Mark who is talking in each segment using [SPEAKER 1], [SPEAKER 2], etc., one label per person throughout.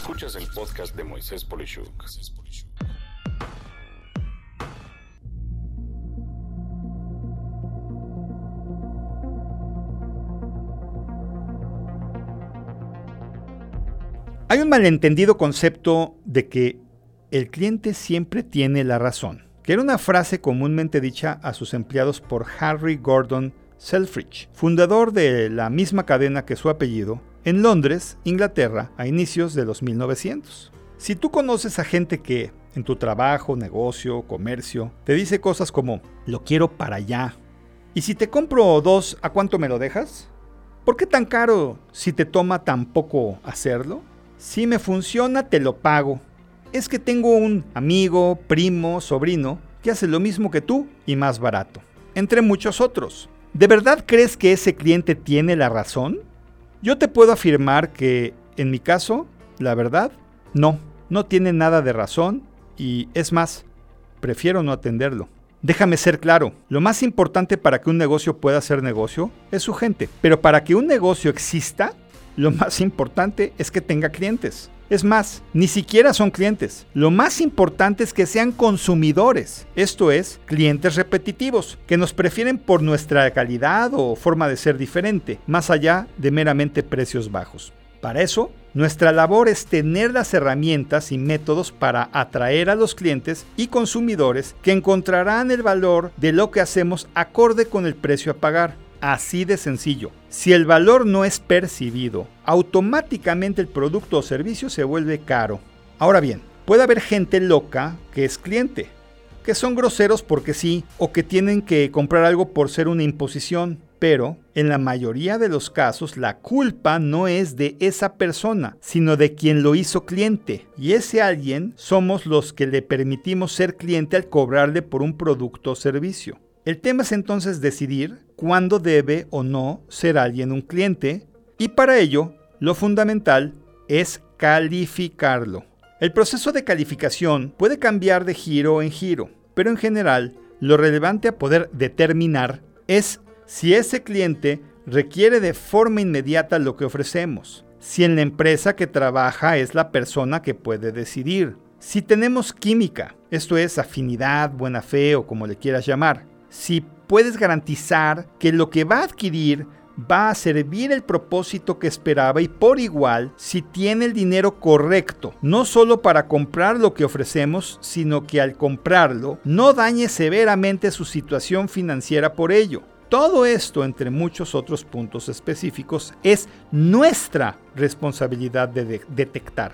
[SPEAKER 1] Escuchas el podcast de Moisés Polishuk.
[SPEAKER 2] Hay un malentendido concepto de que el cliente siempre tiene la razón, que era una frase comúnmente dicha a sus empleados por Harry Gordon Selfridge, fundador de la misma cadena que su apellido, en Londres, Inglaterra, a inicios de los 1900. Si tú conoces a gente que en tu trabajo, negocio, comercio, te dice cosas como, lo quiero para allá, y si te compro dos, ¿a cuánto me lo dejas? ¿Por qué tan caro si te toma tan poco hacerlo? Si me funciona, te lo pago. Es que tengo un amigo, primo, sobrino, que hace lo mismo que tú y más barato. Entre muchos otros. ¿De verdad crees que ese cliente tiene la razón? Yo te puedo afirmar que, en mi caso, la verdad, no, no tiene nada de razón y es más, prefiero no atenderlo. Déjame ser claro, lo más importante para que un negocio pueda ser negocio es su gente, pero para que un negocio exista, lo más importante es que tenga clientes. Es más, ni siquiera son clientes. Lo más importante es que sean consumidores, esto es, clientes repetitivos, que nos prefieren por nuestra calidad o forma de ser diferente, más allá de meramente precios bajos. Para eso, nuestra labor es tener las herramientas y métodos para atraer a los clientes y consumidores que encontrarán el valor de lo que hacemos acorde con el precio a pagar. Así de sencillo. Si el valor no es percibido, automáticamente el producto o servicio se vuelve caro. Ahora bien, puede haber gente loca que es cliente, que son groseros porque sí, o que tienen que comprar algo por ser una imposición. Pero, en la mayoría de los casos, la culpa no es de esa persona, sino de quien lo hizo cliente. Y ese alguien somos los que le permitimos ser cliente al cobrarle por un producto o servicio. El tema es entonces decidir cuándo debe o no ser alguien un cliente y para ello lo fundamental es calificarlo. El proceso de calificación puede cambiar de giro en giro, pero en general lo relevante a poder determinar es si ese cliente requiere de forma inmediata lo que ofrecemos, si en la empresa que trabaja es la persona que puede decidir, si tenemos química, esto es afinidad, buena fe o como le quieras llamar, si puedes garantizar que lo que va a adquirir va a servir el propósito que esperaba y por igual si tiene el dinero correcto, no solo para comprar lo que ofrecemos, sino que al comprarlo no dañe severamente su situación financiera por ello. Todo esto, entre muchos otros puntos específicos, es nuestra responsabilidad de, detectar.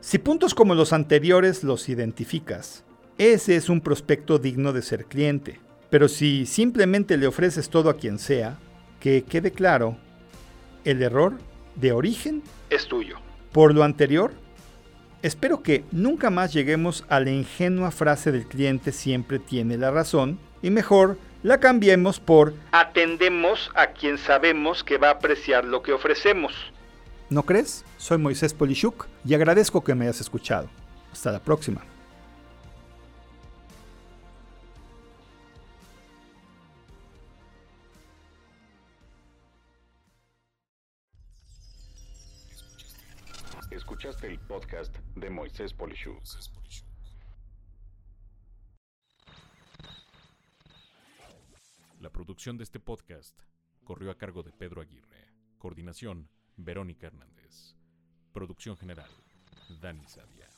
[SPEAKER 2] Si puntos como los anteriores los identificas, ese es un prospecto digno de ser cliente. Pero si simplemente le ofreces todo a quien sea, que quede claro, el error de origen es tuyo. Por lo anterior, espero que nunca más lleguemos a la ingenua frase del cliente siempre tiene la razón y mejor la cambiemos por atendemos a quien sabemos que va a apreciar lo que ofrecemos. ¿No crees? Soy Moisés Polishuk y agradezco que me hayas escuchado. Hasta la próxima.
[SPEAKER 1] Escuchaste el podcast de Moisés Polishuk. La producción de este podcast corrió a cargo de Pedro Aguirre. Coordinación, Verónica Hernández. Producción general, Dani Sadia.